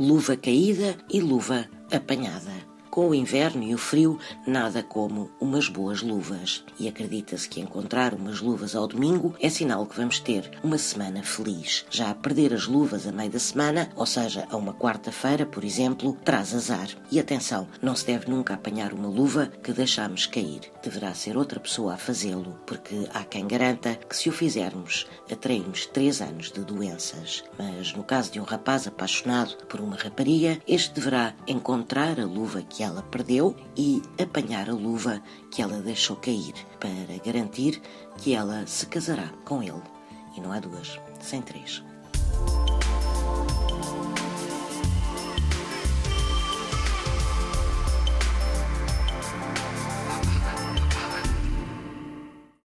luva caída e luva apanhada. Com o inverno e o frio, nada como umas boas luvas. E acredita-se que encontrar umas luvas ao domingo é sinal que vamos ter uma semana feliz. Já perder as luvas a meio da semana, ou seja, a uma quarta-feira, por exemplo, traz azar. E atenção, não se deve nunca apanhar uma luva que deixamos cair. Deverá ser outra pessoa a fazê-lo, porque há quem garanta que se o fizermos, atraímos três anos de doenças. Mas no caso de um rapaz apaixonado por uma rapariga, este deverá encontrar a luva que ela perdeu e apanhar a luva que ela deixou cair para garantir que ela se casará com ele. E não há duas, sem três.